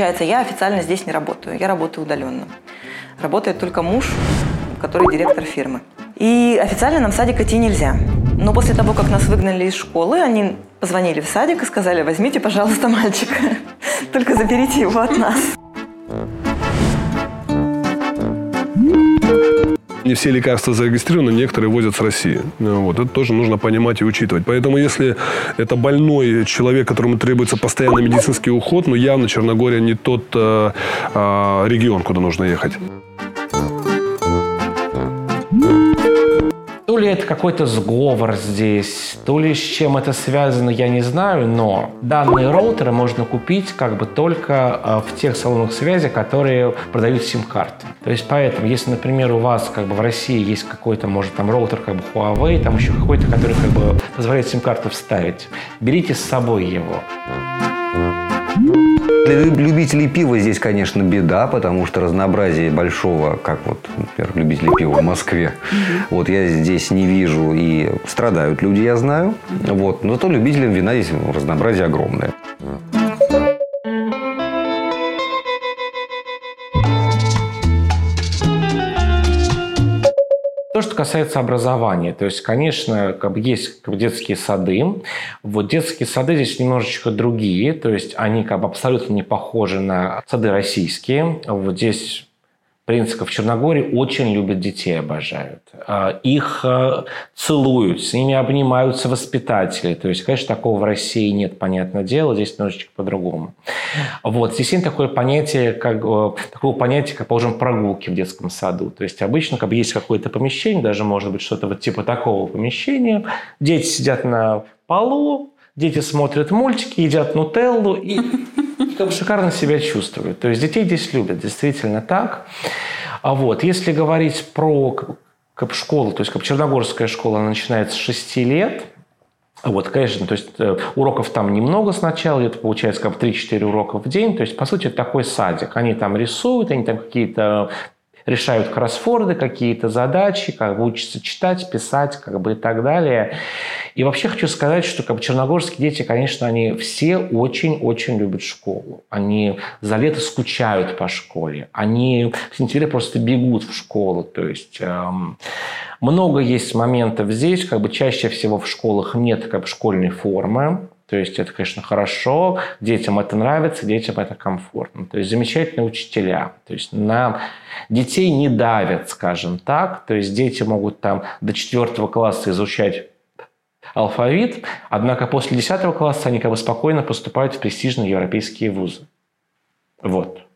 Получается, я официально здесь не работаю, я работаю удаленно. Работает только муж, который директор фирмы. И официально нам в садик идти нельзя. Но после того, как нас выгнали из школы, они позвонили в садик и сказали, возьмите, пожалуйста, мальчика, только заберите его от нас. Не все лекарства зарегистрированы, некоторые возят с России. Ну, вот. Это тоже нужно понимать и учитывать. Поэтому, если это больной человек, которому требуется постоянный медицинский уход, ну, явно Черногория не тот э, э, регион, куда нужно ехать. Ли это какой-то сговор здесь, то ли с чем это связано, я не знаю, но данные роутеры можно купить как бы только э, в тех салонах связи, которые продают сим-карты. То есть поэтому, если, например, у вас как бы в России есть какой-то, может, там роутер как бы Huawei, там еще какой-то, который как бы позволяет сим-карту вставить, берите с собой его. Для любителей пива здесь, конечно, беда, потому что разнообразие большого, как вот, например, любителей пива в Москве, вот я здесь не вижу и страдают люди, я знаю. Вот. Но зато любителям вина здесь разнообразие огромное. То, что касается образования, то есть, конечно, как бы есть детские сады. Вот детские сады здесь немножечко другие, то есть они как бы абсолютно не похожи на сады российские. Вот здесь принципов в Черногории очень любят детей, обожают. А, их а, целуют, с ними обнимаются воспитатели. То есть, конечно, такого в России нет, понятное дело, здесь немножечко по-другому. Вот. Здесь есть такое понятие, как, э, такого понятия, как, положим, прогулки в детском саду. То есть, обычно как бы есть какое-то помещение, даже может быть что-то вот типа такого помещения. Дети сидят на полу, дети смотрят мультики, едят нутеллу и как шикарно себя чувствуют. То есть детей здесь любят, действительно так. А вот, если говорить про школу, то есть как черногорская школа, начинается с 6 лет, вот, конечно, то есть э, уроков там немного сначала, это получается как 3-4 урока в день, то есть, по сути, это такой садик. Они там рисуют, они там какие-то решают кроссфорды, какие-то задачи, как бы учатся читать, писать, как бы и так далее. И вообще хочу сказать, что как бы, черногорские дети, конечно, они все очень-очень любят школу. Они за лето скучают по школе. Они в сентябре просто бегут в школу. То есть эм, много есть моментов здесь, как бы чаще всего в школах нет как бы, школьной формы. То есть это, конечно, хорошо, детям это нравится, детям это комфортно. То есть замечательные учителя. То есть на детей не давят, скажем так. То есть дети могут там до четвертого класса изучать алфавит, однако после 10 класса они как бы спокойно поступают в престижные европейские вузы. Вот.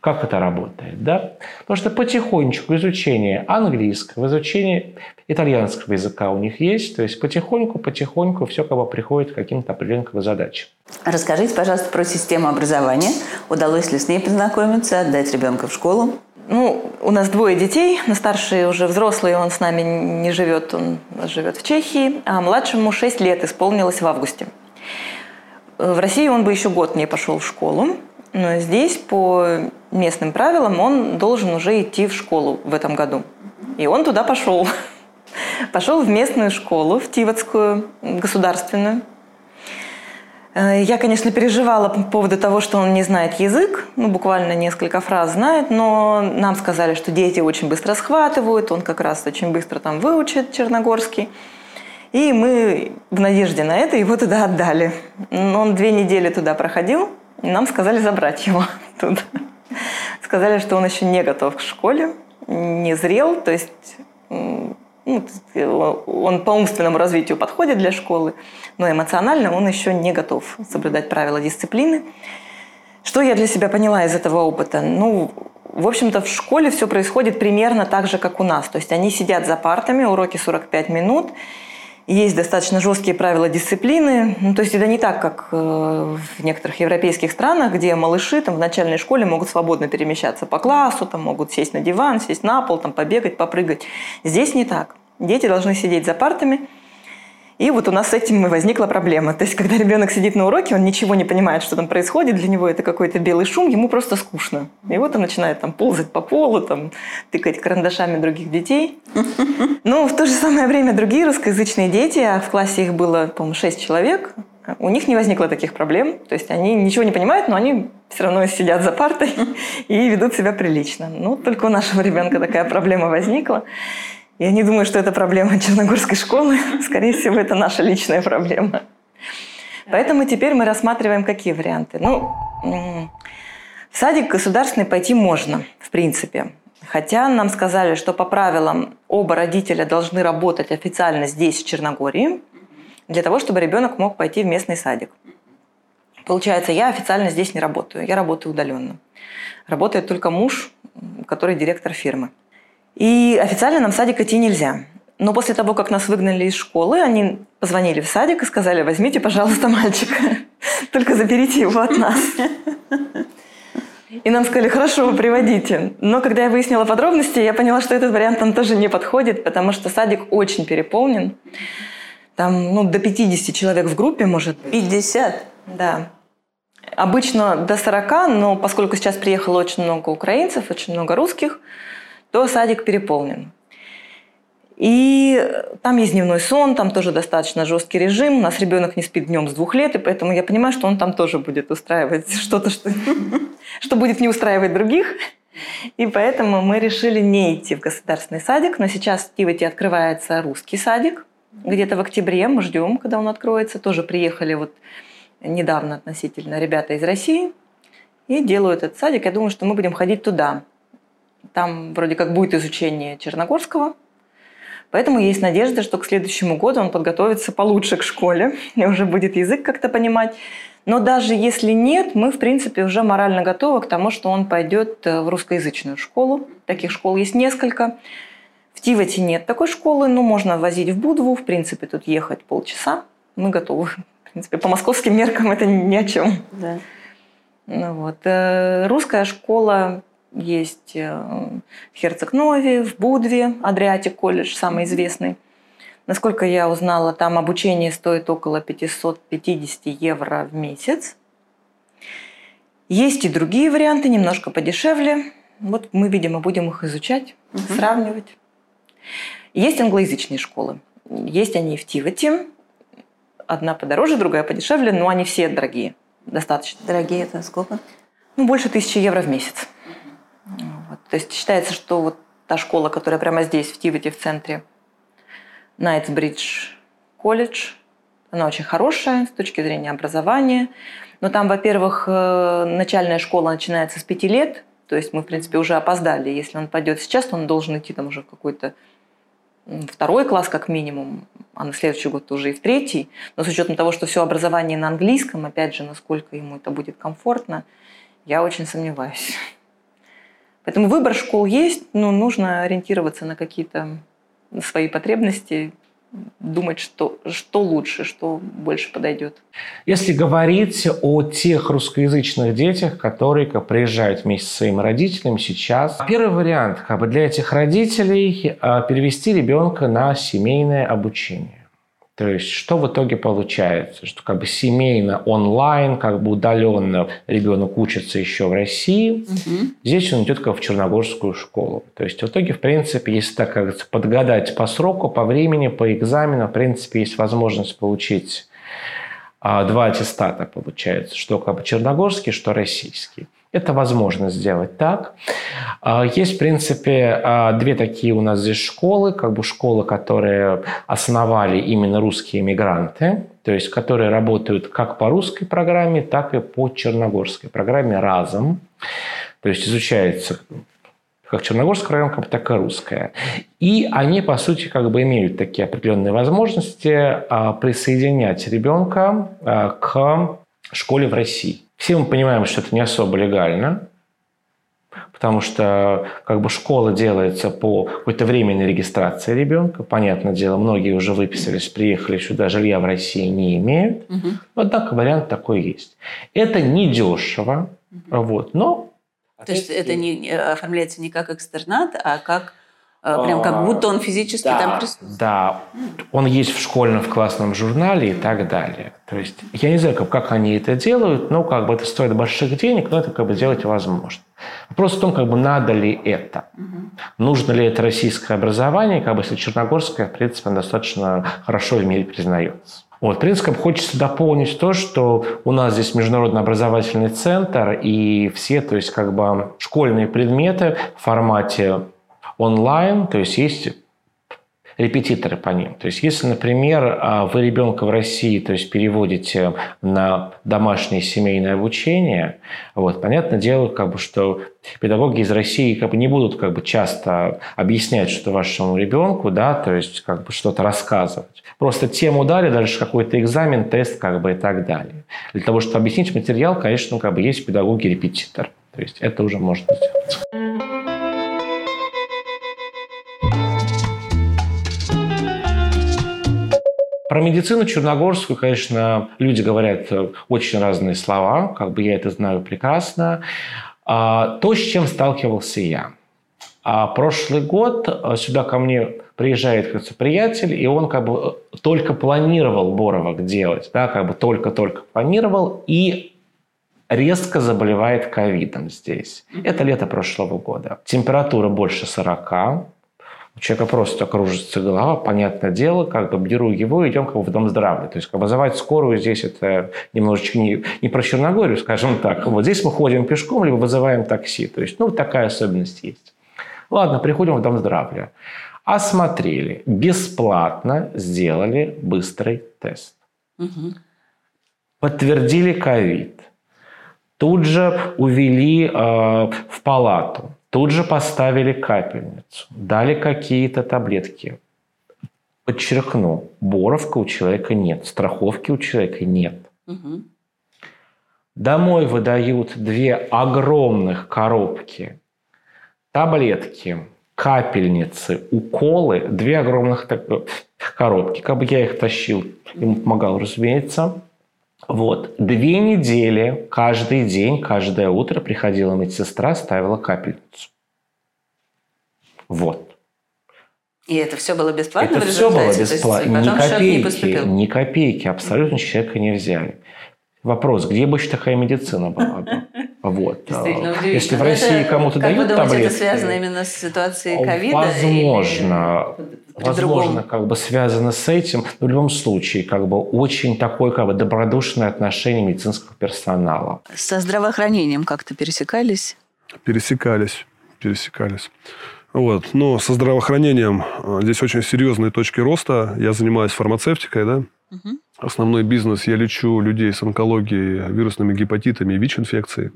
Как это работает, да? Потому что потихонечку изучение английского, изучение итальянского языка у них есть, то есть потихоньку, потихоньку все как бы приходит к каким-то определенным задачам. Расскажите, пожалуйста, про систему образования. Удалось ли с ней познакомиться, отдать ребенка в школу? Ну, у нас двое детей, но старший уже взрослый, он с нами не живет, он живет в Чехии, а младшему 6 лет исполнилось в августе. В России он бы еще год не пошел в школу, но здесь по местным правилам он должен уже идти в школу в этом году. И он туда пошел. Пошел в местную школу, в Тивотскую, государственную. Э, я, конечно, переживала по поводу того, что он не знает язык, ну, буквально несколько фраз знает, но нам сказали, что дети очень быстро схватывают, он как раз очень быстро там выучит черногорский. И мы в надежде на это его туда отдали. Он две недели туда проходил, нам сказали забрать его туда. Сказали, что он еще не готов к школе, не зрел, то есть ну, он по умственному развитию подходит для школы, но эмоционально он еще не готов соблюдать правила дисциплины. Что я для себя поняла из этого опыта? Ну, в общем-то, в школе все происходит примерно так же, как у нас. То есть они сидят за партами, уроки 45 минут, есть достаточно жесткие правила дисциплины. Ну, то есть это не так, как э, в некоторых европейских странах, где малыши там, в начальной школе могут свободно перемещаться по классу, там, могут сесть на диван, сесть на пол, там, побегать, попрыгать. Здесь не так. Дети должны сидеть за партами – и вот у нас с этим и возникла проблема. То есть, когда ребенок сидит на уроке, он ничего не понимает, что там происходит, для него это какой-то белый шум, ему просто скучно. И вот он начинает там ползать по полу, там, тыкать карандашами других детей. Но в то же самое время другие русскоязычные дети, а в классе их было, по-моему, 6 человек, у них не возникло таких проблем. То есть они ничего не понимают, но они все равно сидят за партой и ведут себя прилично. Ну, только у нашего ребенка такая проблема возникла. Я не думаю, что это проблема Черногорской школы. Скорее всего, это наша личная проблема. Поэтому теперь мы рассматриваем какие варианты. Ну, в садик государственный пойти можно, в принципе. Хотя нам сказали, что по правилам оба родителя должны работать официально здесь, в Черногории, для того, чтобы ребенок мог пойти в местный садик. Получается, я официально здесь не работаю, я работаю удаленно. Работает только муж, который директор фирмы. И официально нам в садик идти нельзя. Но после того, как нас выгнали из школы, они позвонили в садик и сказали, возьмите, пожалуйста, мальчика, только заберите его от нас. И нам сказали, хорошо, вы приводите. Но когда я выяснила подробности, я поняла, что этот вариант нам тоже не подходит, потому что садик очень переполнен. Там ну, до 50 человек в группе может быть. 50? Да. Обычно до 40, но поскольку сейчас приехало очень много украинцев, очень много русских, то садик переполнен. И там есть дневной сон, там тоже достаточно жесткий режим. У нас ребенок не спит днем с двух лет, и поэтому я понимаю, что он там тоже будет устраивать что-то, что, что будет не устраивать других. И поэтому мы решили не идти в государственный садик. Но сейчас в Тивете открывается русский садик. Где-то в октябре мы ждем, когда он откроется. Тоже приехали вот недавно относительно ребята из России и делают этот садик. Я думаю, что мы будем ходить туда. Там вроде как будет изучение Черногорского, Поэтому есть надежда, что к следующему году он подготовится получше к школе и уже будет язык как-то понимать. Но даже если нет, мы, в принципе, уже морально готовы к тому, что он пойдет э, в русскоязычную школу. Таких школ есть несколько. В Тивате нет такой школы, но можно возить в Будву. В принципе, тут ехать полчаса. Мы готовы. В принципе, по московским меркам это ни о чем. Да. Ну, вот. Э, русская школа есть э, в Херцег-Нове, в Будве, Адриатик колледж, самый известный. Насколько я узнала, там обучение стоит около 550 евро в месяц. Есть и другие варианты, немножко подешевле. Вот мы, видимо, будем их изучать, угу. сравнивать. Есть англоязычные школы. Есть они в Тивате. Одна подороже, другая подешевле, но они все дорогие. Достаточно. Дорогие это сколько? Ну, больше тысячи евро в месяц. Вот. То есть считается, что вот та школа, которая прямо здесь, в Тивете, в центре, Найтсбридж колледж, она очень хорошая с точки зрения образования. Но там, во-первых, э, начальная школа начинается с пяти лет, то есть мы, в принципе, уже опоздали. Если он пойдет сейчас, то он должен идти там уже в какой-то второй класс как минимум, а на следующий год уже и в третий. Но с учетом того, что все образование на английском, опять же, насколько ему это будет комфортно, я очень сомневаюсь. Поэтому выбор школ есть, но нужно ориентироваться на какие-то свои потребности, думать, что, что лучше, что больше подойдет. Если говорить о тех русскоязычных детях, которые приезжают вместе со своими родителями сейчас, первый вариант как бы для этих родителей а, перевести ребенка на семейное обучение. То есть, что в итоге получается? Что как бы семейно, онлайн, как бы удаленно ребенок учится еще в России. Угу. Здесь он идет как в черногорскую школу. То есть, в итоге, в принципе, если так как подгадать по сроку, по времени, по экзамену, в принципе, есть возможность получить а, два аттестата, получается, что как бы черногорский, что российский. Это возможно сделать так. А, есть, в принципе, а, две такие у нас здесь школы, как бы школы, которые основали именно русские мигранты, то есть которые работают как по русской программе, так и по черногорской программе разом. То есть изучается как черногорская программа, так и русская. И они, по сути, как бы имеют такие определенные возможности а, присоединять ребенка к школе в России. Все мы понимаем, что это не особо легально. Потому что как бы школа делается по какой-то временной регистрации ребенка. Понятное дело, многие уже выписались, приехали сюда, жилья в России не имеют. Угу. Однако вариант такой есть. Это не дешево, угу. вот, но... То есть это не оформляется не как экстернат, а как прям как будто он физически да, там присутствует. Да, он есть в школьном, в классном журнале и так далее. То есть я не знаю, как, как они это делают, но как бы это стоит больших денег, но это как бы делать возможно. Вопрос в том, как бы надо ли это. Угу. Нужно ли это российское образование, как бы если черногорское, в принципе, достаточно хорошо в мире признается. Вот, в принципе, хочется дополнить то, что у нас здесь международный образовательный центр, и все, то есть как бы школьные предметы в формате онлайн, то есть есть репетиторы по ним. То есть, если, например, а, вы ребенка в России, то есть переводите на домашнее семейное обучение, вот, понятное дело, как бы, что педагоги из России как бы не будут как бы часто объяснять что вашему ребенку, да, то есть как бы что-то рассказывать. Просто тему дали, дальше какой-то экзамен, тест, как бы и так далее. Для того, чтобы объяснить материал, конечно, как бы есть педагоги-репетитор. То есть это уже можно сделать. Про медицину черногорскую, конечно, люди говорят э, очень разные слова, как бы я это знаю прекрасно. А, то, с чем сталкивался я. А прошлый год э, сюда ко мне приезжает кажется, приятель, и он как бы э, только планировал Боровок делать, да, как бы только-только планировал, и резко заболевает ковидом здесь. Это лето прошлого года. Температура больше 40, у человека просто кружится голова, понятное дело, как бы беру его, идем как бы в дом здравия. То есть как бы вызывать скорую здесь это немножечко не, не про Черногорию, скажем так. Вот здесь мы ходим пешком, либо вызываем такси. То есть, ну, такая особенность есть. Ладно, приходим в дом здравия. Осмотрели, бесплатно сделали быстрый тест. Угу. Подтвердили ковид. Тут же увели э, в палату Тут же поставили капельницу, дали какие-то таблетки. Подчеркну, боровка у человека нет, страховки у человека нет. Угу. Домой выдают две огромных коробки таблетки, капельницы, уколы, две огромных коробки. Как бы я их тащил, ему помогал, разумеется. Вот. Две недели, каждый день, каждое утро приходила медсестра, ставила капельницу. Вот. И это все было бесплатно это в все было бесплатно. Ни копейки, ни копейки абсолютно человека не взяли. Вопрос, где бы еще такая медицина была бы? Вот. Если в России кому-то дают вы думаете, это связано именно с ситуацией ковида? Возможно. Возможно, как бы связано с этим. Но в любом случае, как бы очень такое как бы добродушное отношение медицинского персонала. Со здравоохранением как-то пересекались? Пересекались. Пересекались. Вот. Но со здравоохранением э, здесь очень серьезные точки роста. Я занимаюсь фармацевтикой, да. Угу. Основной бизнес я лечу людей с онкологией, вирусными гепатитами и ВИЧ-инфекцией.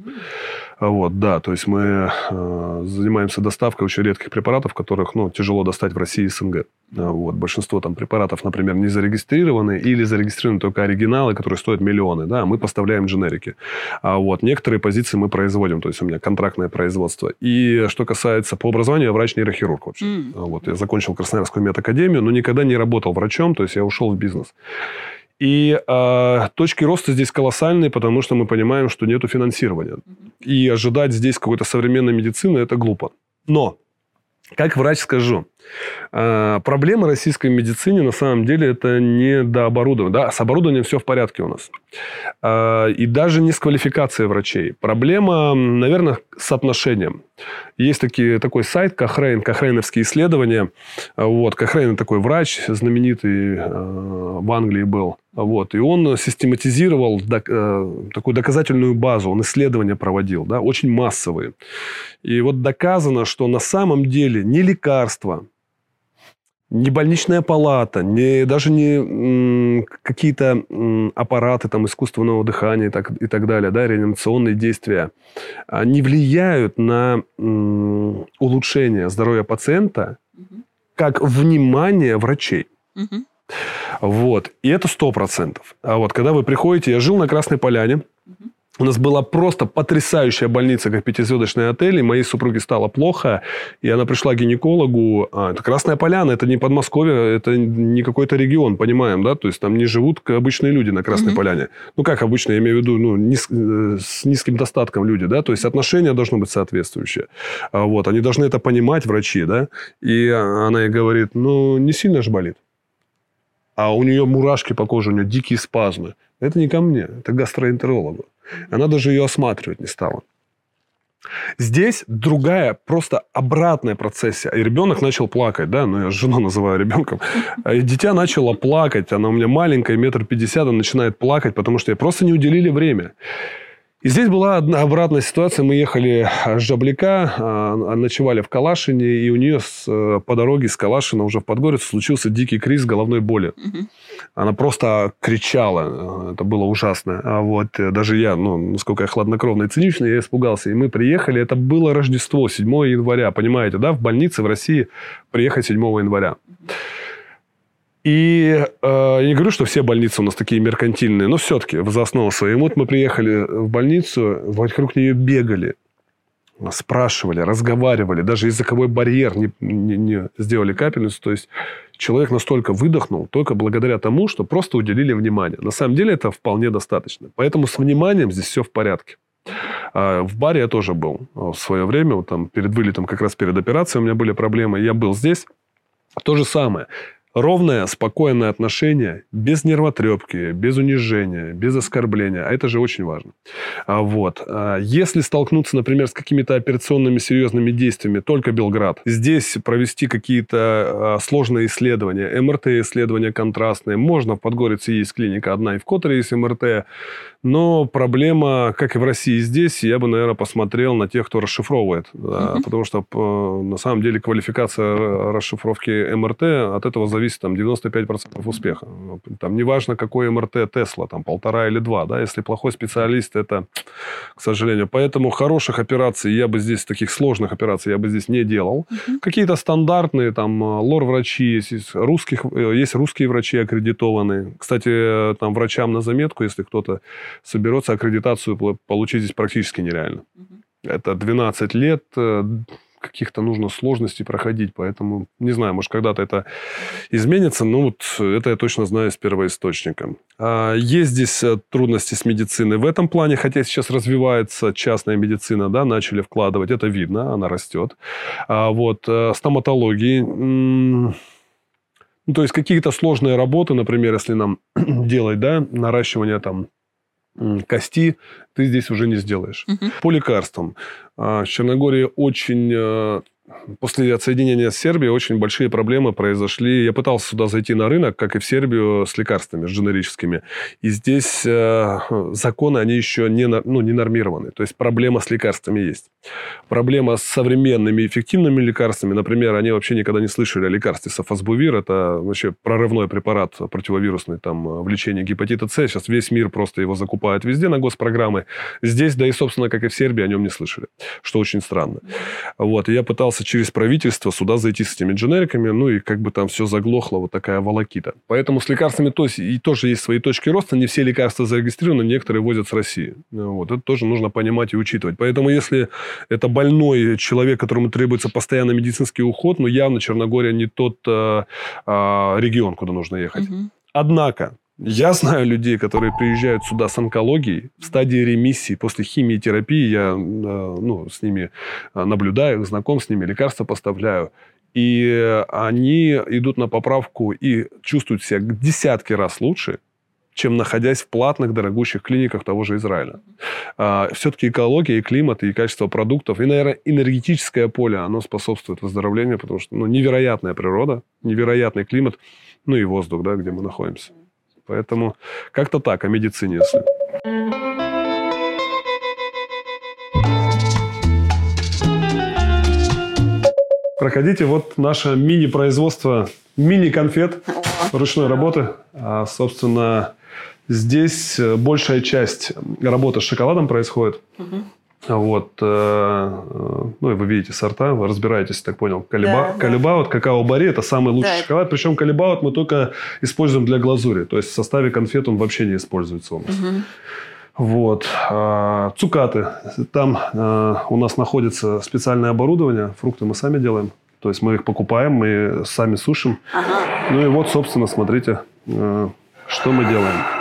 Вот, да, то есть мы э, занимаемся доставкой очень редких препаратов, которых ну, тяжело достать в России и СНГ. Вот, большинство там препаратов, например, не зарегистрированы или зарегистрированы только оригиналы, которые стоят миллионы. Да, мы поставляем дженерики. А вот некоторые позиции мы производим, то есть у меня контрактное производство. И что касается по образованию, я врач-нейрохирург вообще. Mm. Вот, я закончил Красноярскую медакадемию, но никогда не работал врачом, то есть я ушел в бизнес. И э, точки роста здесь колоссальные, потому что мы понимаем, что нет финансирования. И ожидать здесь какой-то современной медицины – это глупо. Но, как врач скажу, э, проблема российской медицины на самом деле это не до оборудования. Да, с оборудованием все в порядке у нас. Э, и даже не с квалификацией врачей. Проблема, наверное, с отношением. Есть такие, такой сайт Кохрейн, Кохрейновские исследования. Вот, Кохрейн такой врач знаменитый э, в Англии был. Вот, и он систематизировал док, э, такую доказательную базу, он исследования проводил, да, очень массовые. И вот доказано, что на самом деле не лекарства, не больничная палата, не, даже не какие-то аппараты там, искусственного дыхания и так, и так далее, да, реанимационные действия, не влияют на улучшение здоровья пациента, как внимание врачей. Вот. И это сто процентов. А вот когда вы приходите, я жил на Красной Поляне, У нас была просто потрясающая больница, как пятизвездочный отель, и моей супруге стало плохо, и она пришла к гинекологу. А, это Красная Поляна, это не Подмосковье, это не какой-то регион, понимаем, да? То есть там не живут обычные люди на Красной mm-hmm. Поляне. Ну, как обычно, я имею в виду, ну, низ, э, с низким достатком люди, да? То есть отношения должны быть соответствующие. А, вот, они должны это понимать, врачи, да? И она ей говорит, ну, не сильно же болит. А у нее мурашки по коже, у нее дикие спазмы. Это не ко мне, это гастроэнтерологу. Она даже ее осматривать не стала. Здесь другая, просто обратная процессия. И ребенок начал плакать, да, ну я жену называю ребенком. И дитя начало плакать, она у меня маленькая, метр пятьдесят, она начинает плакать, потому что ей просто не уделили время. И здесь была одна обратная ситуация. Мы ехали с Жабляка, а, ночевали в Калашине, и у нее с, э, по дороге с Калашина уже в Подгорицу случился дикий криз головной боли. Угу. Она просто кричала. Это было ужасно. А вот э, даже я, ну, насколько я хладнокровный и циничный, я испугался. И мы приехали. Это было Рождество, 7 января. Понимаете, да? В больнице в России приехать 7 января. И э, я не говорю, что все больницы у нас такие меркантильные, но все-таки в основу своей. Вот мы приехали в больницу, вокруг нее бегали, спрашивали, разговаривали, даже языковой барьер не, не, не сделали капельницу. То есть человек настолько выдохнул только благодаря тому, что просто уделили внимание. На самом деле это вполне достаточно. Поэтому с вниманием здесь все в порядке. А в баре я тоже был в свое время, вот там перед вылетом, как раз перед операцией у меня были проблемы, я был здесь. То же самое. Ровное, спокойное отношение, без нервотрепки, без унижения, без оскорбления. А это же очень важно. А вот. А если столкнуться, например, с какими-то операционными серьезными действиями, только Белград. Здесь провести какие-то а, сложные исследования, МРТ-исследования контрастные. Можно в Подгорице есть клиника одна, и в Которе есть МРТ. Но проблема, как и в России здесь, я бы, наверное, посмотрел на тех, кто расшифровывает. Да, Потому что на самом деле квалификация расшифровки МРТ от этого зависит там, 95% успеха. Там неважно, какой МРТ Тесла, там полтора или два. Да? Если плохой специалист, это, к сожалению. Поэтому хороших операций я бы здесь, таких сложных операций я бы здесь не делал. Угу. Какие-то стандартные, там, лор-врачи, есть, русских, э, есть русские врачи аккредитованные. Кстати, там, врачам на заметку, если кто-то соберется, аккредитацию получить здесь практически нереально. Это 12 лет, э, каких-то нужно сложностей проходить. Поэтому, не знаю, может, когда-то это изменится. Но вот это я точно знаю с первоисточника. А есть здесь э, трудности с медициной в этом плане, хотя сейчас развивается частная медицина, да, начали вкладывать, это видно, она растет. А вот э, стоматологии, ну, то есть какие-то сложные работы, например, если нам делать, да, наращивание там кости ты здесь уже не сделаешь. Угу. По лекарствам. А, в Черногории очень э, после отсоединения с Сербией очень большие проблемы произошли. Я пытался сюда зайти на рынок, как и в Сербию, с лекарствами, с дженерическими. И здесь э, законы, они еще не, ну, не нормированы. То есть проблема с лекарствами есть. Проблема с современными эффективными лекарствами. Например, они вообще никогда не слышали о лекарстве сафосбувир. Это вообще прорывной препарат противовирусный там, в лечении гепатита С. Сейчас весь мир просто его закупает везде на госпрограммы. Здесь, да и, собственно, как и в Сербии, о нем не слышали. Что очень странно. Вот. Я пытался пытался через правительство сюда зайти с этими дженериками, ну и как бы там все заглохло, вот такая волокита. Поэтому с лекарствами то, и тоже есть свои точки роста, не все лекарства зарегистрированы, некоторые возят с России. Вот, это тоже нужно понимать и учитывать. Поэтому если это больной человек, которому требуется постоянно медицинский уход, ну явно Черногория не тот а, а, регион, куда нужно ехать. Угу. Однако, я знаю людей, которые приезжают сюда с онкологией в стадии ремиссии после химиотерапии. Я э, ну, с ними э, наблюдаю, знаком с ними, лекарства поставляю. И они идут на поправку и чувствуют себя десятки раз лучше, чем находясь в платных, дорогущих клиниках того же Израиля. А, все-таки экология, и климат, и качество продуктов, и, наверное, энергетическое поле, оно способствует выздоровлению, потому что ну, невероятная природа, невероятный климат, ну и воздух, да, где мы находимся. Поэтому как-то так о медицине, если. Проходите, вот наше мини-производство мини-конфет ручной работы. А, собственно, здесь большая часть работы с шоколадом происходит. Угу. Вот, э, э, ну, и вы видите сорта, вы разбираетесь, так понял. Калиба, да, калибаут, да. какао-бари – это самый лучший да. шоколад. Причем калибаут мы только используем для глазури. То есть в составе конфет он вообще не используется у нас. Угу. Вот. А, Цукаты. Там а, у нас находится специальное оборудование. Фрукты мы сами делаем. То есть мы их покупаем, мы сами сушим. Ну и вот, собственно, смотрите, а, что мы делаем.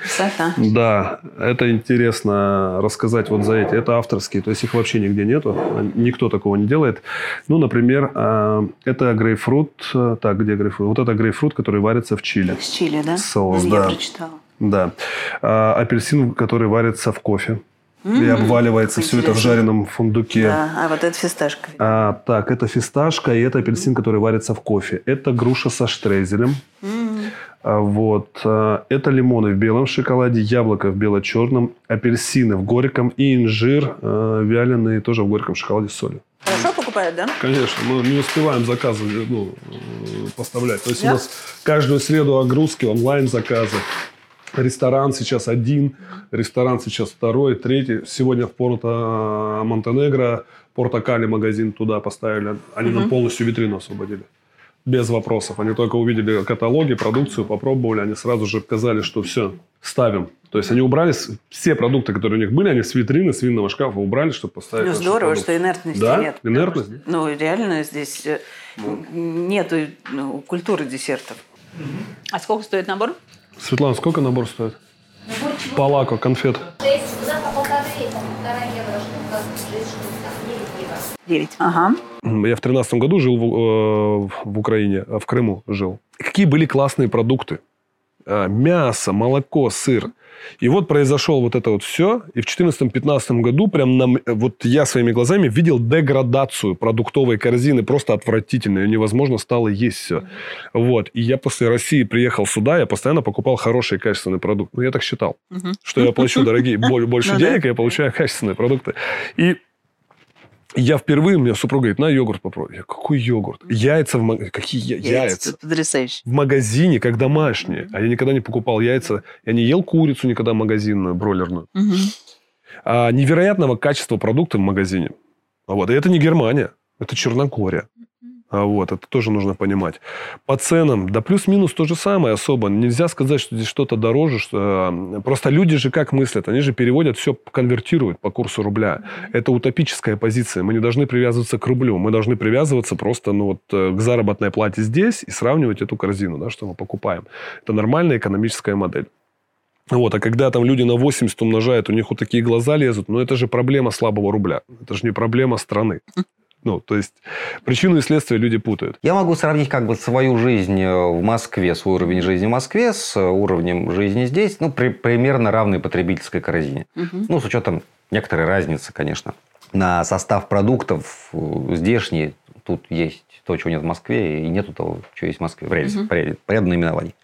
Красота. Да, это интересно рассказать вот за эти. Это авторские, то есть их вообще нигде нету. Никто такого не делает. Ну, например, а, это грейпфрут. Так, где грейпфрут? Вот это грейпфрут, который варится в Чили. С чили, да? Соус, Я да. прочитала. Да. А, апельсин, который варится в кофе. И обваливается все это в интересно. жареном фундуке. Да, а вот это фисташка. А, так, это фисташка и это апельсин, который варится в кофе. Это груша со штрезелем. А, вот. а, Это лимоны в белом шоколаде, яблоко в бело-черном, апельсины в горьком и инжир а, вяленый тоже в горьком шоколаде с солью. Хорошо покупают, да? Конечно, мы не успеваем заказы ну, э, поставлять. То есть Да? у нас каждую среду огрузки, онлайн-заказы. Ресторан сейчас один, ресторан сейчас второй, третий. Сегодня в Порто Монтенегро, Порто Кали магазин туда поставили. Они нам полностью витрину освободили. Без вопросов. Они только увидели каталоги, продукцию, попробовали. Они сразу же сказали, что все, ставим. То есть они убрали все продукты, которые у них были, они с витрины, с винного шкафа убрали, чтобы поставить. Ну, здорово, продукты. что инертности Да? нет. Инертность? Ну, реально здесь э, нету ну, культуры десертов. А сколько стоит набор? Светлана, сколько набор стоит? Палако, конфет. 6 штук по полторы, по полтора евро штука, 6 штук, так, 9 евро. Девять. Ага. Я в тринадцатом году жил в, э, в Украине, а в Крыму жил. Какие были классные продукты? А, Мясо, молоко, сыр. И вот произошло вот это вот все. И в 2014-2015 году прям нам, вот я своими глазами видел деградацию продуктовой корзины. Просто отвратительно. Ее невозможно стало есть все. Вот. И я после России приехал сюда, я постоянно покупал хороший качественный продукт. Ну, я так считал. Что я плачу дорогие, боль- больше Ну денег, и я получаю качественные продукты. И я впервые, мне супруга говорит, на йогурт попробуй. Я, какой йогурт? Яйца в магазине. Какие я- яйца? Это потрясающе. В магазине, как домашние. А я никогда не покупал яйца. Я не ел курицу никогда магазинную, бройлерную. А невероятного качества продукты в магазине. Вот. И это не Германия. Это Черногория. А вот, это тоже нужно понимать. По ценам, да плюс-минус то же самое особо. Нельзя сказать, что здесь что-то дороже. Что... э, Просто люди же как мыслят? Они же переводят, все конвертируют по курсу рубля. Это утопическая позиция. Мы не должны привязываться к рублю. Мы должны привязываться просто ну, вот, э, к заработной плате здесь и сравнивать эту корзину, да, что мы покупаем. Это нормальная экономическая модель. Вот, а когда там люди на 80 умножают, у них вот такие глаза лезут, ну это же проблема слабого рубля. Это же не проблема страны. Ну, то есть причину и следствие люди путают. Я могу сравнить как бы свою жизнь э, в Москве, свой уровень жизни в Москве с э, уровнем жизни здесь, ну, при- примерно равной потребительской корзине. Ну, с учетом некоторой разницы, конечно. На состав продуктов э, здешний, тут есть то, чего нет в Москве, и нету того, что есть в Москве. В ряде, в ряде- в ряде наименований.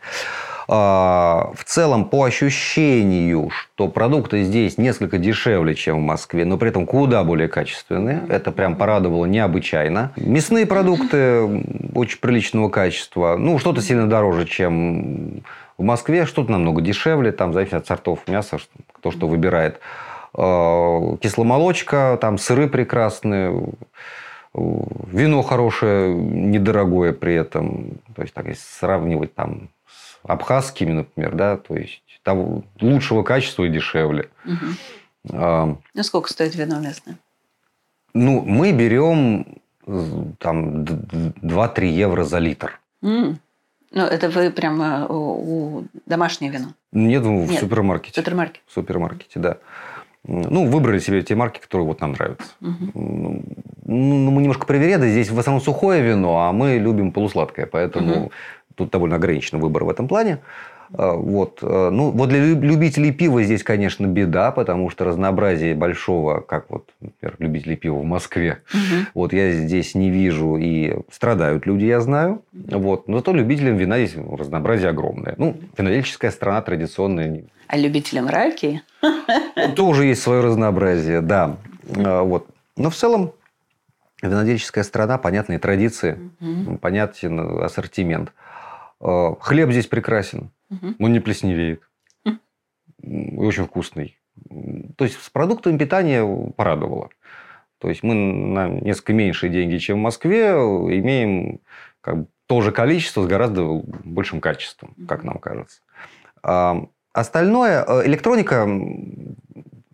А, В целом, по ощущению, что продукты здесь несколько дешевле, чем в Москве, но при этом куда более качественные. Это прям порадовало необычайно. Мясные продукты очень приличного качества. Ну, что-то сильно дороже, чем в Москве, что-то намного дешевле, там, зависит от сортов мяса, кто что выбирает. А, Кисломолочка, там сыры прекрасные, вино хорошее, недорогое при этом. То есть, так, если сравнивать там абхазскими, например, да, то есть того лучшего качества и дешевле. А, Ну, сколько стоит вино местное? Ну, мы берем там д- д- 2-3 евро за литр. М. Ну, это вы прямо у, у- домашнее вино. Нет, в Нет, супермаркете. Супермаркет. В супермаркете, да. Ну, выбрали себе те марки, которые вот нам нравятся. Мгм. Ну, ну, мы немножко привереды. Здесь в основном сухое вино, а мы любим полусладкое. Поэтому Мгм. Тут довольно ограниченный выбор в этом плане. А, Вот. э, Ну, вот для лю- любителей пива здесь, конечно, беда, потому что разнообразие большого, как вот, например, любители пива в Москве, Мгм. вот я здесь не вижу, и страдают люди, я знаю. Вот. Но зато любителям вина здесь разнообразие огромное. Ну, винодельческая страна традиционная, А любителям раки? тоже есть свое разнообразие, да. А, Вот. Но в целом винодельческая страна, понятные традиции, понятен ассортимент. А, Хлеб здесь прекрасен, Мгм. он не плесневеет. И очень вкусный. То есть с продуктами питания порадовало. То есть мы на несколько меньшие деньги, чем в Москве, имеем как бы то же количество с гораздо большим качеством, как нам кажется. А, Остальное, э, электроника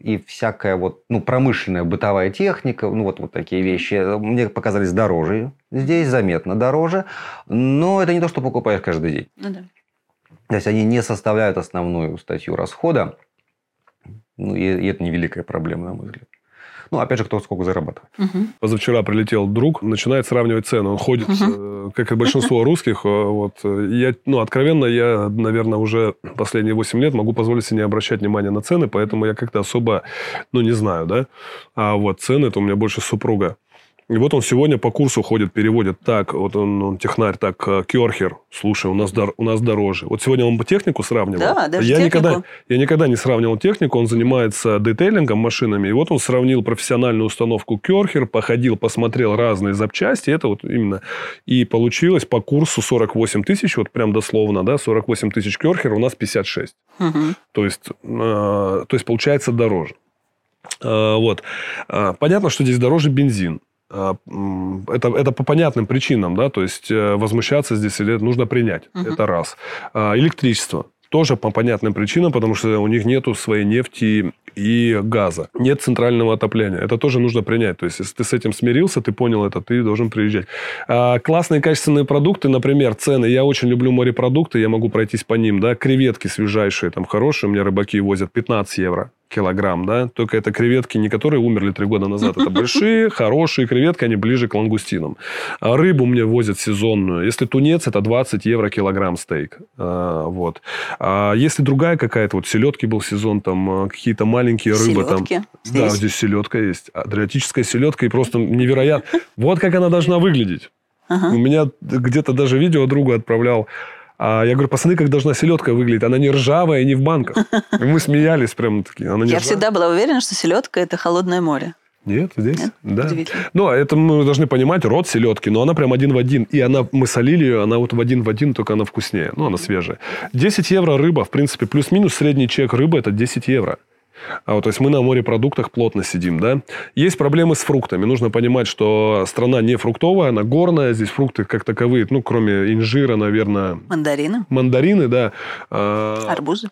и всякая вот, ну, промышленная бытовая техника, ну, вот, вот такие вещи, э, мне показались дороже здесь, заметно дороже, но это не то, что покупаешь каждый день. Ну да. То есть они не составляют основную статью расхода, ну, и, и это невеликая проблема, на мой взгляд. Ну, опять же, кто сколько зарабатывает. Мгм. Позавчера прилетел друг, начинает сравнивать цены. Он ходит, э, как и большинство русских. э, Вот, я, ну, откровенно, я, наверное, уже последние 8 лет могу позволить себе не обращать внимания на цены, поэтому я как-то особо, ну, не знаю, да. А вот цены, это у меня больше супруга. И вот он сегодня по курсу ходит, переводит так, вот он, он технарь, так, э, Керхер, слушай, у нас, дор- у нас дороже. Вот сегодня он технику сравнивал. Да, даже я технику. никогда, я никогда не сравнивал технику, он занимается детейлингом машинами, и вот он сравнил профессиональную установку Керхер, походил, посмотрел разные запчасти, это вот именно, и получилось по курсу 48 тысяч, вот прям дословно, да, 48 тысяч Керхер, у нас 56. Мгм. То есть, э, то есть получается дороже. Э, вот. Э, понятно, что здесь дороже бензин. М, Это, это по понятным причинам, да, то есть э, возмущаться здесь или нужно принять. Мгм. Это раз. А, Электричество. Тоже по понятным причинам, потому что у них нету своей нефти и газа. Нет центрального отопления. Это тоже нужно принять. То есть, если ты с этим смирился, ты понял это, ты должен приезжать. А, классные качественные продукты, например, цены. Я очень люблю морепродукты, я могу пройтись по ним. Да? Креветки свежайшие, там хорошие. У меня рыбаки возят 15 евро килограмм, да, только это креветки, не которые умерли три года назад, это большие, хорошие креветки, они ближе к лангустинам. А рыбу мне возят сезонную. Если тунец, это 20 евро килограмм стейк. А, вот. А если другая какая-то, вот селедки был сезон, там а, какие-то маленькие рыбы. Там, Селедки да, здесь? здесь селедка есть. Адриатическая селедка и просто невероятно. Вот как она должна выглядеть. Ага. У меня где-то даже видео другу отправлял. А я говорю, пацаны, как должна селедка выглядеть? Она не ржавая, не в банках. И мы смеялись прям такие. Она не Я ржавая. всегда была уверена, что селедка это холодное море. Нет, здесь, Нет? да. Ну, это мы должны понимать, род селедки, но она прям один в один. И она, мы солили ее, она вот в один в один, только она вкуснее. Ну, она свежая. 10 евро рыба, в принципе, плюс-минус средний чек рыбы – это 10 евро. А вот, то есть мы на морепродуктах плотно сидим, да. Есть проблемы с фруктами. Нужно понимать, что страна не фруктовая, она горная. Здесь фрукты как таковые, ну, кроме инжира, наверное, Мандарины, мандарины, да. А, арбузы.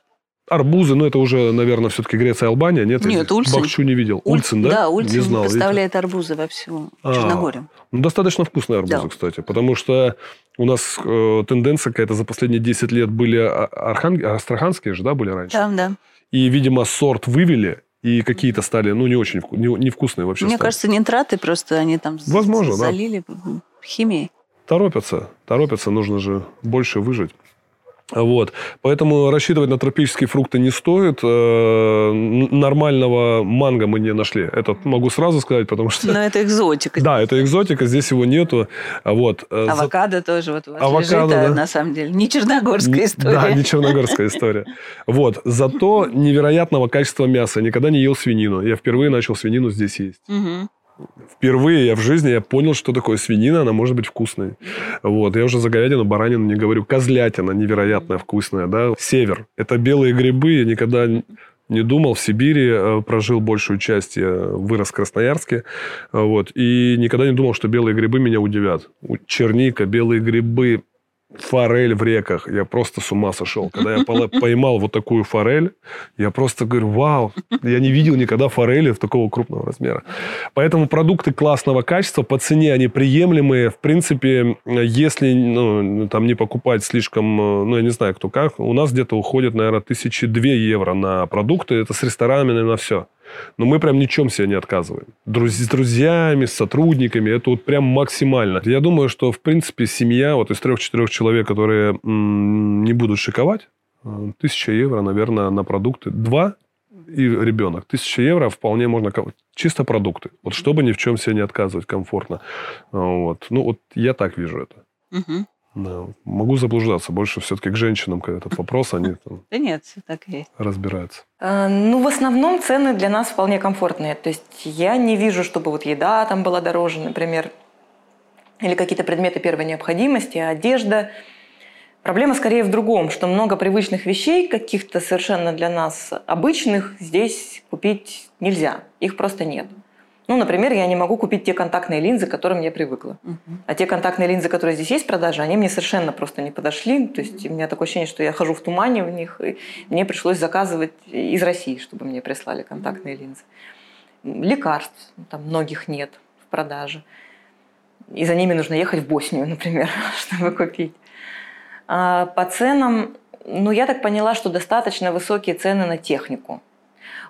арбузы, ну, это уже, наверное, все-таки Греция, Албания, нет? Нет, Ульцин. Бахчу не видел. Уль- Ульцин, да? Да, Ульцин Не знал, видите? поставляет арбузы во всю А. Черногорию. Ну, достаточно вкусные арбузы, Да. кстати. Потому что у нас э, тенденция какая-то за последние 10 лет были а- архан... астраханские же, да, были раньше? Да, да. И, видимо, сорт вывели, и какие-то стали, ну, не очень вку- не, невкусные вообще Мне стали. кажется, нитраты просто они там Возможно, да. залили м, химией. Торопятся, торопятся, нужно же больше выжить. Вот. Поэтому рассчитывать на тропические фрукты не стоит. Э, Нормального манго мы не нашли. Это могу сразу сказать, потому что... Но это экзотика. Да, это экзотика, здесь его нету. Вот. э, за- Авокадо тоже вот у вас Авокадо, лежит, а да. на самом деле не черногорская история. Да, не черногорская история. Вот. Зато невероятного качества мяса. Я никогда не ел свинину. Я впервые начал свинину здесь есть. Впервые я в жизни я понял, что такое свинина, она может быть вкусной. Вот. Я уже за говядину, баранину не говорю. Козлятина невероятно вкусная, да. Север. Это белые грибы. Я никогда не думал. В Сибири э, прожил большую часть. Я вырос в Красноярске. Вот. И никогда не думал, что белые грибы меня удивят. Черника, белые грибы, форель в реках. Я просто с ума сошел. Когда я поймал вот такую форель, я просто говорю, вау, я не видел никогда форели в такого крупного размера. Поэтому продукты классного качества, по цене они приемлемые. В принципе, если ну, там не покупать слишком, э, ну, я не знаю, кто как, у нас где-то уходит, наверное, тысячи две евро на продукты. Это с ресторанами, наверное, все. Но мы прям ничем себе не отказываем. Друз- с друзьями, с сотрудниками, это вот прям максимально. Я думаю, что, в принципе, семья вот из трех-четырех человек, которые не будут шиковать, э, тысяча евро, наверное, на продукты. Два и ребенок. Тысяча евро вполне можно... Чисто продукты. Вот чтобы ни в чем себе не отказывать комфортно. А, Вот. Ну, вот я так вижу это. Мгм. Да. Могу заблуждаться. Больше все-таки к женщинам к- этот вопрос, они там Да нет, так и есть. разбираются. Э, Ну, в основном цены для нас вполне комфортные. То есть я не вижу, чтобы вот еда там была дороже, например, или какие-то предметы первой необходимости, одежда. Проблема скорее в другом, что много привычных вещей, каких-то совершенно для нас обычных, здесь купить нельзя. Их просто нет. Ну, например, я не могу купить те контактные линзы, к которым я привыкла. А те контактные линзы, которые здесь есть в продаже, они мне совершенно просто не подошли. То есть у меня такое ощущение, что я хожу в тумане в них, и мне пришлось заказывать из России, чтобы мне прислали контактные линзы. Лекарств там многих нет в продаже. И за ними нужно ехать в Боснию, например, чтобы купить. А по ценам, ну, я так поняла, что достаточно высокие цены на технику.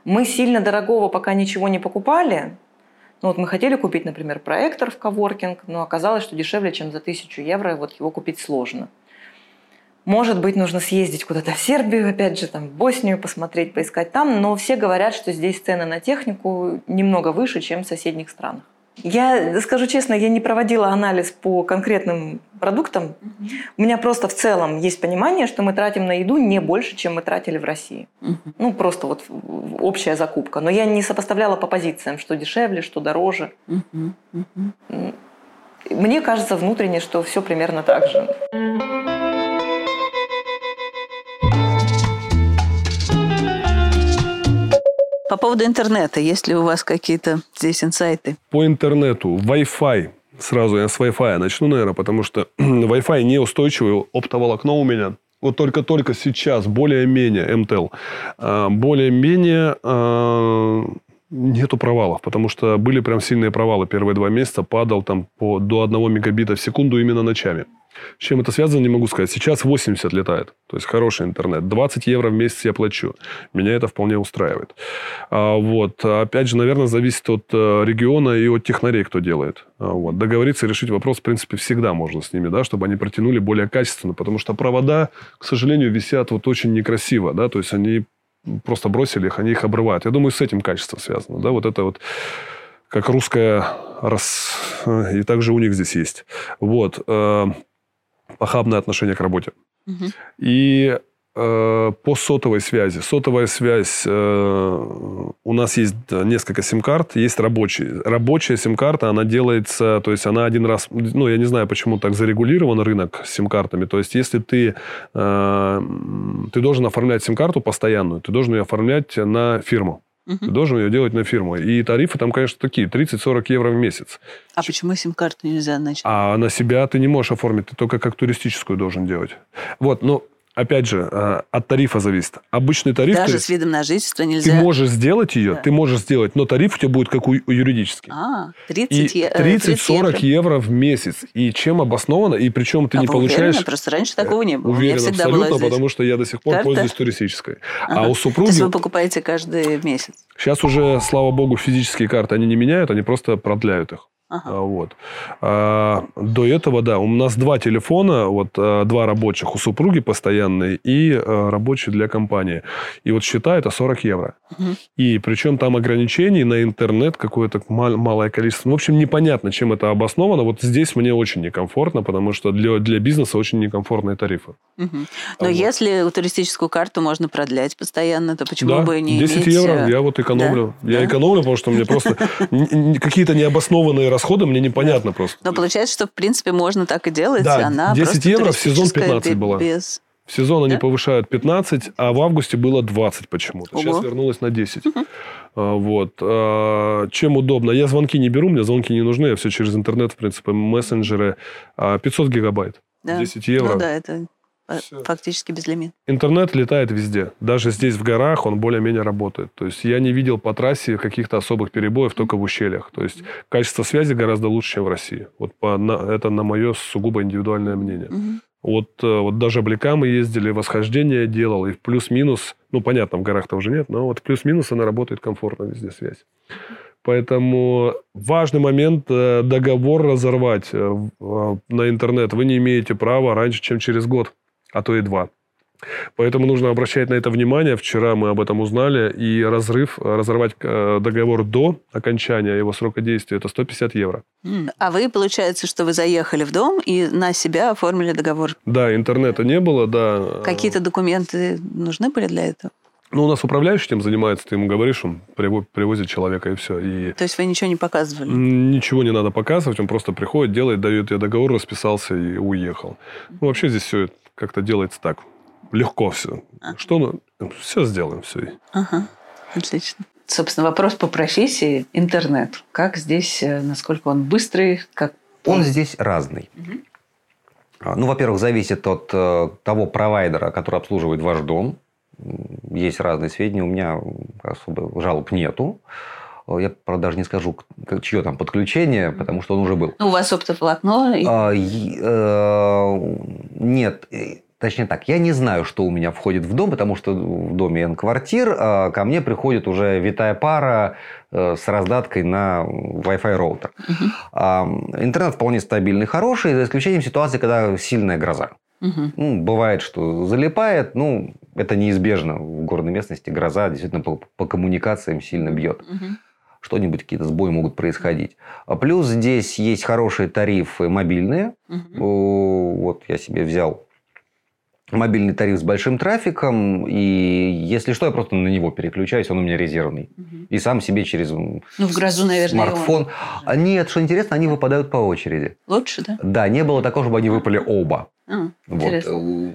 Мы сильно дорогого пока ничего не покупали. Ну, вот мы хотели купить, например, проектор в коворкинг, но оказалось, что дешевле, чем за тысячу евро, вот его купить сложно. Может быть, нужно съездить куда-то в Сербию, опять же, там, в Боснию посмотреть, поискать там, но все говорят, что здесь цены на технику немного выше, чем в соседних странах. Я скажу честно, я не проводила анализ по конкретным продуктам. У меня просто в целом есть понимание, что мы тратим на еду не больше, чем мы тратили в России. Ну, просто вот общая закупка. Но я не сопоставляла по позициям, что дешевле, что дороже. Мне кажется внутренне, что все примерно так же. По поводу интернета, есть ли у вас какие-то здесь инсайты? По интернету, Wi-Fi. Сразу я с Wi-Fi начну, наверное, потому что Wi-Fi неустойчивый, оптоволокно у меня. Вот только-только сейчас, более-менее, МТЛ, а, более-менее а, нету провалов, потому что были прям сильные провалы. Первые два месяца падал там по, до 1 мегабита в секунду именно ночами. С чем это связано, не могу сказать. Сейчас 80 летает. То есть хороший интернет. 20 евро в месяц я плачу. Меня это вполне устраивает. А, вот. Опять же, наверное, зависит от э, региона и от технарей, кто делает. А, вот. Договориться и решить вопрос, в принципе, всегда можно с ними, да, чтобы они протянули более качественно. Потому что провода, к сожалению, висят вот очень некрасиво. Да? То есть они просто бросили их, они их обрывают. Я думаю, с этим качество связано. Да? Вот это вот как русская раз... И также у них здесь есть. Вот. Похабное отношение к работе. Мгм. И э, по сотовой связи. Сотовая связь, э, у нас есть э, несколько сим-карт, есть рабочие. Рабочая сим-карта, она делается, то есть она один раз, ну, я не знаю, почему так зарегулирован рынок с сим-картами. То есть если ты, э, ты должен оформлять сим-карту постоянную, ты должен ее оформлять на фирму. Ты должен ее делать на фирму. И тарифы там, конечно, такие, 30-40 евро в месяц. А почему сим-карту нельзя начать? А на себя ты не можешь оформить, ты только как туристическую должен делать. Вот, но опять же, э, от тарифа зависит. Обычный тариф Даже ты, с видом на жительство ты нельзя. можешь сделать ее, Да. ты можешь сделать, но тариф у тебя будет как у у юридический. А, И 30, е- э, 30-40 евро. в месяц. И чем обосновано, и причем ты а не получаешь... уверены? Просто раньше такого не было. Уверен всегда абсолютно, потому что я до сих пор карта. пользуюсь туристической. Ага. А у То супруги... есть вы покупаете каждый месяц? Сейчас уже, слава богу, физические карты они не меняют, они просто продляют их. Ага. А, Вот. А, до этого, да, у нас два телефона, вот а, два рабочих у супруги постоянные и а, рабочий для компании. И вот счета это 40 евро. Мгм. И причем там ограничений на интернет какое-то мал- малое количество. В общем, непонятно, чем это обосновано. Вот здесь мне очень некомфортно, потому что для, для бизнеса очень некомфортные тарифы. Мгм. Но вот. если туристическую карту можно продлять постоянно, то почему да, бы не 10 иметь... евро э, я вот экономлю. Да? Я Да? экономлю, потому что мне просто какие-то необоснованные расходы мне непонятно просто. Но получается, что в принципе можно так и делать. Да, она 10 просто евро в сезон туристическая, 15 бе- была. Без... В сезон они Да? повышают 15, а в августе было 20 почему-то. Сейчас Ого. вернулось на 10. А, Вот. А, Чем удобно? Я звонки не беру, мне звонки не нужны. Я все через интернет, в принципе, мессенджеры. А, 500 гигабайт. Да. 10 евро. Ну да, это э, Всё. фактически безлимит. Интернет летает везде. Даже здесь, в горах, он более-менее работает. То есть я не видел по трассе каких-то особых перебоев, только в ущельях. То есть качество связи гораздо лучше, чем в России. Вот по, на- это на мое сугубо индивидуальное мнение. Мгм. Вот, э, вот даже Облика мы ездили, восхождение делал, и плюс-минус, ну, понятно, в горах-то уже нет, но вот плюс-минус она работает комфортно везде связь. Поэтому важный момент э, договор разорвать на интернет вы не имеете права раньше, чем через год, а то и два. Поэтому нужно обращать на это внимание. Вчера мы об этом узнали. И разрыв, э, разорвать э, договор до окончания его срока действия, это 150 евро. А вы, получается, что вы заехали в дом и на себя оформили договор. Да, интернета не было, да. Какие-то документы нужны были для этого? Ну, у нас управляющий этим занимается, ты ему говоришь, он приво- привозит человека, и все. И То есть вы ничего не показывали? ничего не надо показывать, он просто приходит, делает, дает тебе договор, расписался и уехал. Ну, вообще здесь все как-то делается так, легко все. Что, ну, все сделаем, все. Ага, отлично. Собственно, вопрос по профессии – интернет. Как здесь, э, насколько он быстрый, как Он здесь разный. А, Ну, во-первых, зависит от э, того провайдера, который обслуживает ваш дом. Есть разные сведения. У меня особо жалоб нету. Э, Я, правда, даже не скажу, чье там подключение, потому что он уже был. Ну, у вас оптоволокно. А, и, э, Нет, э, точнее так, я не знаю, что у меня входит в дом, потому что в доме N квартир, а ко мне приходит уже витая пара с раздаткой на Wi-Fi роутер. А, Интернет вполне стабильный, хороший, за исключением ситуации, когда сильная гроза. Мгм. Ну, бывает, что залипает, ну, это неизбежно в горной местности. Гроза действительно по, по коммуникациям сильно бьет. Мгм. Что-нибудь, какие-то сбои могут происходить. А Плюс здесь есть хорошие тарифы мобильные. О, Вот я себе взял мобильный тариф с большим трафиком, и если что, я просто на него переключаюсь, он у меня резервный. Мгм. И сам себе через Ну, в грозу, наверное, и он. смартфон. А нет, что интересно, они выпадают по очереди. Лучше, да? Да, не было такого, чтобы они выпали оба. А, Вот. интересно.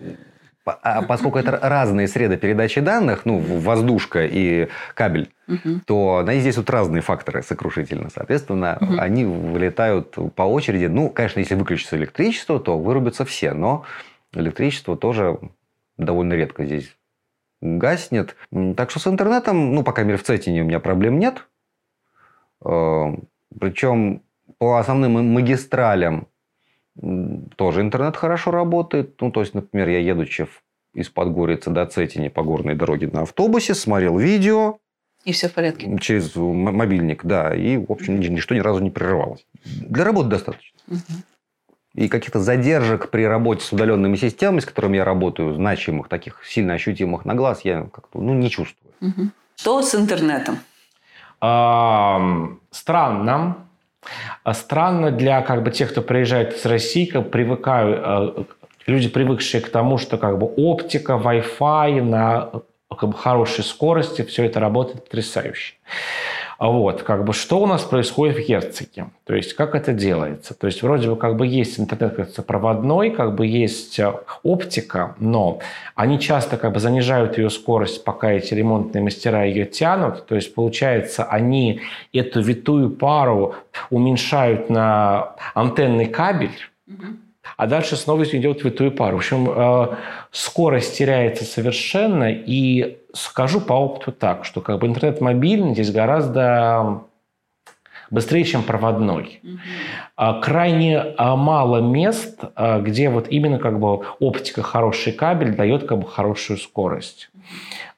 А поскольку это разные среды передачи данных, ну, воздушка и кабель, Мгм. то они здесь вот разные факторы сокрушительно. Соответственно, Мгм. они вылетают по очереди. Ну, конечно, если выключится электричество, то вырубятся все. Но электричество тоже довольно редко здесь гаснет. Так что с интернетом, ну, по крайней мере, в Цетине у меня проблем нет. Э, Причем по основным магистралям тоже интернет хорошо работает. Ну, то есть, например, я едучи в- из Подгорицы до Цетини по горной дороге на автобусе, смотрел видео, И все в порядке. Через м- мобильник, да. И, в общем, ни- ничто ни разу не прерывалось. Для работы достаточно. Мгм. И каких-то задержек при работе с удаленными системами, с которыми я работаю, значимых, таких сильно ощутимых на глаз, я как-то ну, не чувствую. Мгм. Что с интернетом? Странно. А Странно для как бы тех, кто приезжает из России, как привыкают, э, люди, привыкшие к тому, что как бы оптика, Wi-Fi на как бы, хорошей скорости, все это работает потрясающе. А Вот, как бы, что у нас происходит в Герцеге? То есть, как это делается? То есть, вроде бы, как бы, есть интернет как проводной, как бы, есть э, оптика, но они часто, как бы, занижают ее скорость, пока эти ремонтные мастера ее тянут. То есть, получается, они эту витую пару уменьшают на антенный кабель, а дальше снова идет витую пару. В общем, э, скорость теряется совершенно. И скажу по опыту так, что как бы интернет мобильный здесь гораздо быстрее, чем проводной. А, Крайне а, мало мест, а, где вот именно как бы оптика, хороший кабель дает как бы хорошую скорость.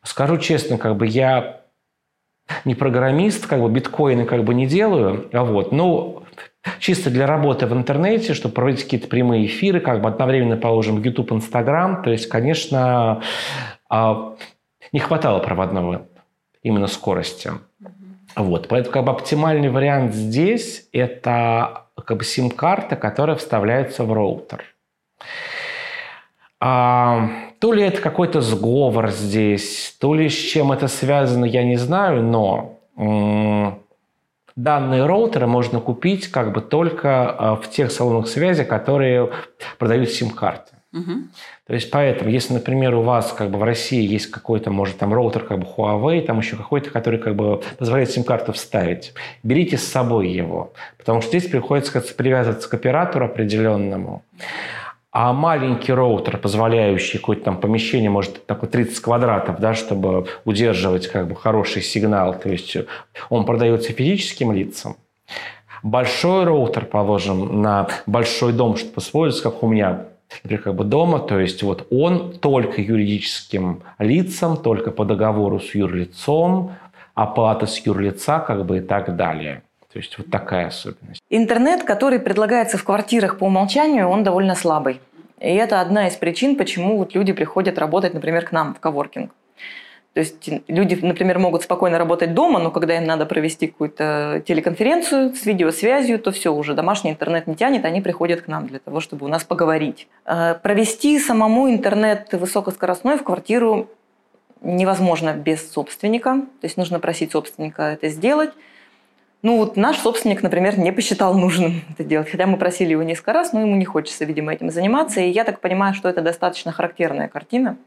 Скажу честно, как бы я не программист, как бы биткоины как бы не делаю, а вот, ну, чисто для работы в интернете, чтобы проводить какие-то прямые эфиры, как бы одновременно положим YouTube, Instagram, то есть, конечно, а, не хватало проводного именно скорости. Вот, поэтому как бы оптимальный вариант здесь – это как бы сим-карта, которая вставляется в роутер. А, то ли это какой-то сговор здесь, то ли с чем это связано, я не знаю, но данные роутеры можно купить как бы только а, в тех салонах связи, которые продают сим-карты. Мгм. То есть поэтому, если, например, у вас как бы в России есть какой-то, может, там роутер как бы Huawei, там еще какой-то, который как бы позволяет сим-карту вставить, берите с собой его, потому что здесь приходится как-то привязываться к оператору определенному. А маленький роутер, позволяющий какое-то там помещение, может, такое 30 квадратов, да, чтобы удерживать как бы хороший сигнал, то есть он продается физическим лицам, большой роутер, положим, на большой дом, чтобы использовать, как у меня, например, как бы дома, то есть вот он только юридическим лицам, только по договору с юрлицом, оплата с юрлица, как бы и так далее. То есть вот такая особенность. Интернет, который предлагается в квартирах по умолчанию, он довольно слабый. И это одна из причин, почему вот люди приходят работать, например, к нам в коворкинг. То есть люди, например, могут спокойно работать дома, но когда им надо провести какую-то телеконференцию с видеосвязью, то все, уже домашний интернет не тянет, они приходят к нам для того, чтобы у нас поговорить. Э, Провести самому интернет высокоскоростной в квартиру невозможно без собственника. То есть нужно просить собственника это сделать. Ну вот наш собственник, например, не посчитал нужным это делать. Хотя мы просили его несколько раз, но ему не хочется, видимо, этим заниматься. И я так понимаю, что это достаточно характерная картина.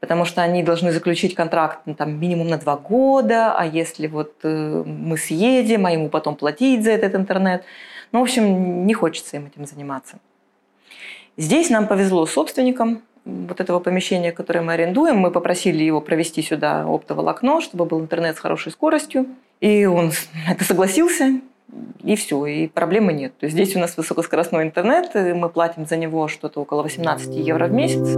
потому что они должны заключить контракт ну, там, минимум на два года, а если вот э, мы съедем, а ему потом платить за этот интернет. Ну, в общем, не хочется им этим заниматься. Здесь нам повезло с собственником вот этого помещения, которое мы арендуем. Мы попросили его провести сюда оптоволокно, чтобы был интернет с хорошей скоростью. И он это согласился, и все, и проблемы нет. То есть здесь у нас высокоскоростной интернет, и мы платим за него что-то около 18 евро в месяц.